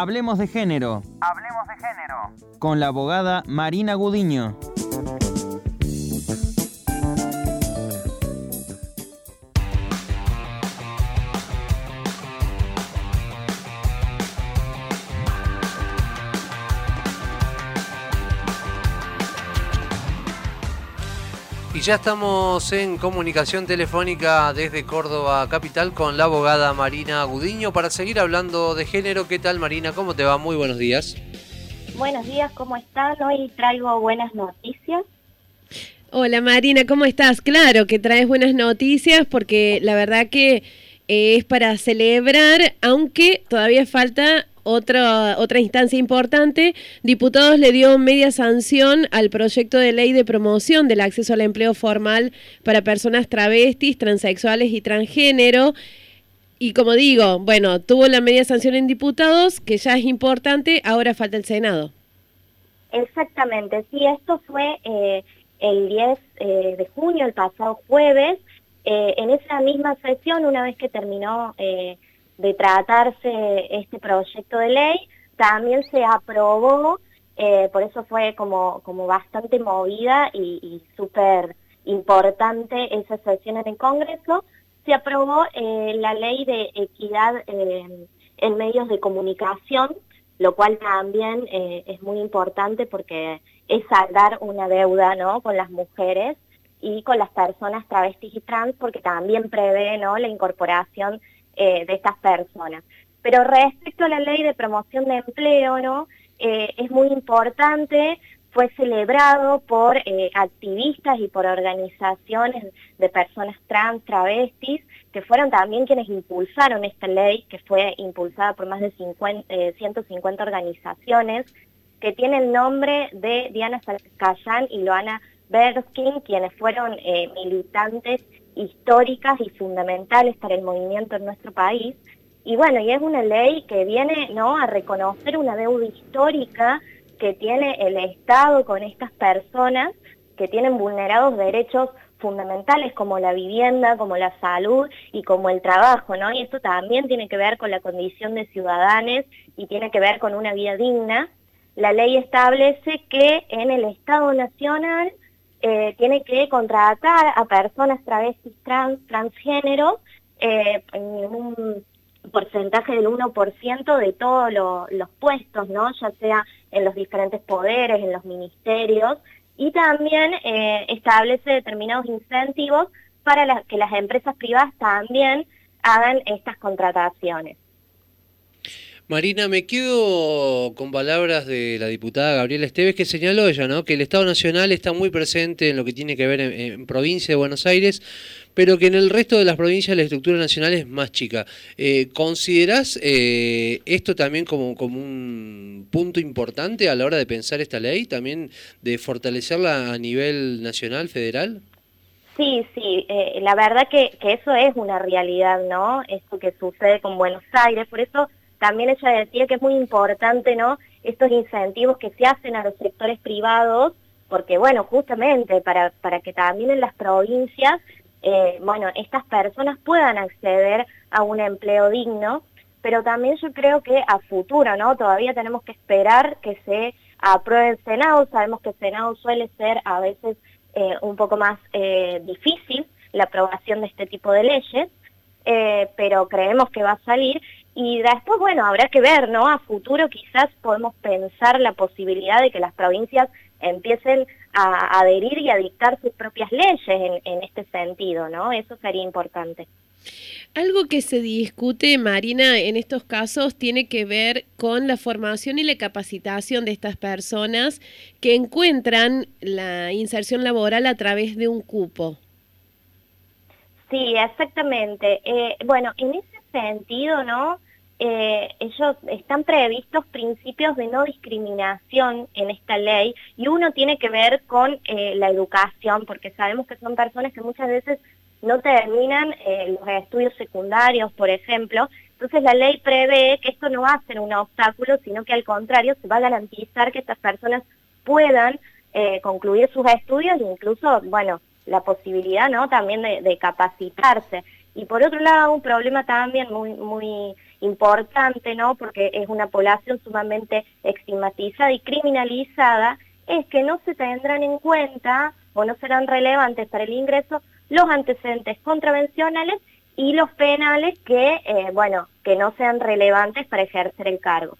Hablemos de género. Hablemos de género. Con la abogada Marina Gudiño. Y ya estamos en comunicación telefónica desde Córdoba Capital con la abogada Marina Gudiño para seguir hablando de género. ¿Qué tal Marina? ¿Cómo te va? Muy buenos días. Buenos días, ¿cómo están? Hoy traigo buenas noticias. Hola Marina, ¿cómo estás? Claro que traes buenas noticias porque la verdad que es para celebrar, aunque todavía falta otra, otra instancia importante, diputados le dio media sanción al proyecto de ley de promoción del acceso al empleo formal para personas travestis, transexuales y transgénero. Y como digo, bueno, tuvo la media sanción en diputados, que ya es importante, ahora falta el Senado. Exactamente, sí, esto fue eh, el 10 eh, de junio, el pasado jueves. Eh, en esa misma sesión, una vez que terminó de tratarse este proyecto de ley, también se aprobó, eh, por eso fue como, como bastante movida y, súper importante esa sesión en Congreso, se aprobó eh, la ley de equidad eh, en medios de comunicación, lo cual también es muy importante porque es saldar una deuda ¿no? con las mujeres y con las personas travestis y trans, porque también prevé ¿no? la incorporación eh, de estas personas. Pero respecto a la ley de promoción de empleo, ¿no? Eh, es muy importante, fue celebrado por eh, activistas y por organizaciones de personas trans, travestis, que fueron también quienes impulsaron esta ley, que fue impulsada por más de 150 organizaciones, que tiene el nombre de Diana Salcayán y Loana Berskin, quienes fueron militantes históricas y fundamentales para el movimiento en nuestro país. Y bueno, y es una ley que viene ¿no? a reconocer una deuda histórica que tiene el Estado con estas personas que tienen vulnerados derechos fundamentales como la vivienda, como la salud y como el trabajo, ¿no? Y esto también tiene que ver con la condición de ciudadanos y tiene que ver con una vida digna. La ley establece que en el Estado Nacional eh, tiene que contratar a personas travestis trans, transgénero eh, en un porcentaje del 1% de todos los puestos, ¿no? ya sea en los diferentes poderes, en los ministerios, y también eh, establece determinados incentivos para que las empresas privadas también hagan estas contrataciones. Marina, me quedo con palabras de la diputada Gabriela Esteves que señaló ella, ¿no? Que el Estado Nacional está muy presente en lo que tiene que ver en, provincia de Buenos Aires, pero que en el resto de las provincias la estructura nacional es más chica. Eh, ¿Considerás eh, esto también como, como un punto importante a la hora de pensar esta ley, también de fortalecerla a nivel nacional, federal? Sí, sí, eh, la verdad que, que eso es una realidad, ¿no? Esto que sucede con Buenos Aires, por eso también ella decía que es muy importante. Estos incentivos que se hacen a los sectores privados, porque bueno, justamente para, para que también en las provincias, eh, bueno, estas personas puedan acceder a un empleo digno, pero también yo creo que a futuro, ¿no? Todavía tenemos que esperar que se apruebe el Senado, sabemos que el Senado suele ser a veces eh, un poco más eh, difícil la aprobación de este tipo de leyes, pero creemos que va a salir y después, bueno, habrá que ver, ¿no? A futuro quizás podemos pensar la posibilidad de que las provincias empiecen a adherir y a dictar sus propias leyes en, este sentido, ¿no? Eso sería importante. Algo que se discute, Marina, en estos casos tiene que ver con la formación y la capacitación de estas personas que encuentran la inserción laboral a través de un cupo. Sí, exactamente. Eh, bueno, en ese sentido, ¿no? Eh, ellos están previstos principios de no discriminación en esta ley y uno tiene que ver con eh, la educación, porque sabemos que son personas que muchas veces no terminan eh, los estudios secundarios, por ejemplo. Entonces la ley prevé que esto no va a ser un obstáculo, sino que al contrario se va a garantizar que estas personas puedan concluir sus estudios e incluso, bueno, la posibilidad ¿no? también de, de capacitarse. Y por otro lado, un problema también muy, muy importante, ¿no? Porque es una población sumamente estigmatizada y criminalizada, es que no se tendrán en cuenta o no serán relevantes para el ingreso los antecedentes contravencionales y los penales que, eh, bueno, que no sean relevantes para ejercer el cargo.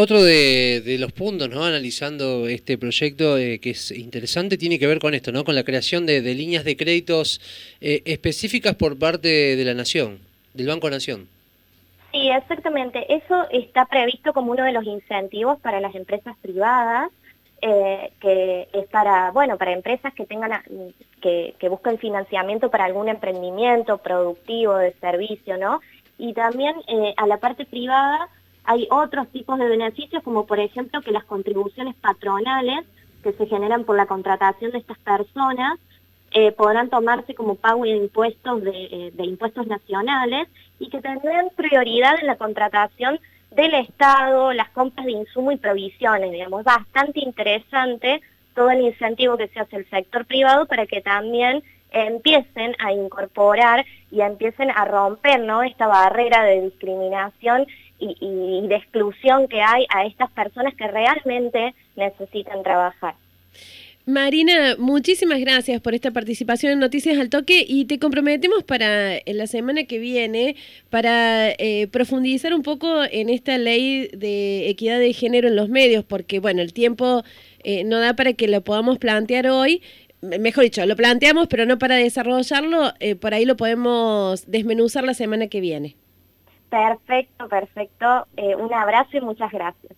Otro de, los puntos, ¿no? Analizando este proyecto eh, que es interesante, tiene que ver con esto, ¿no? Con la creación de, líneas de créditos eh, específicas por parte de la Nación, del Banco Nación. Sí, exactamente. Eso está previsto como uno de los incentivos para las empresas privadas, eh, que es para, bueno, para empresas que tengan, que, que busquen financiamiento para algún emprendimiento productivo de servicio, ¿no? Y también a la parte privada hay otros tipos de beneficios, como por ejemplo que las contribuciones patronales que se generan por la contratación de estas personas eh, podrán tomarse como pago de impuestos eh, de, impuestos nacionales y que tendrán prioridad en la contratación del Estado, las compras de insumo y provisiones, digamos, bastante interesante todo el incentivo que se hace el sector privado para que también empiecen a incorporar y empiecen a romper ¿no? esta barrera de discriminación y, de exclusión que hay a estas personas que realmente necesitan trabajar. Marina, muchísimas gracias por esta participación en Noticias al Toque y te comprometemos para en la semana que viene para eh, profundizar un poco en esta ley de equidad de género en los medios, porque bueno, el tiempo eh, no da para que lo podamos plantear hoy. Mejor dicho, lo planteamos, pero no para desarrollarlo, eh, por ahí lo podemos desmenuzar la semana que viene. Perfecto, perfecto. Eh, un abrazo y muchas gracias.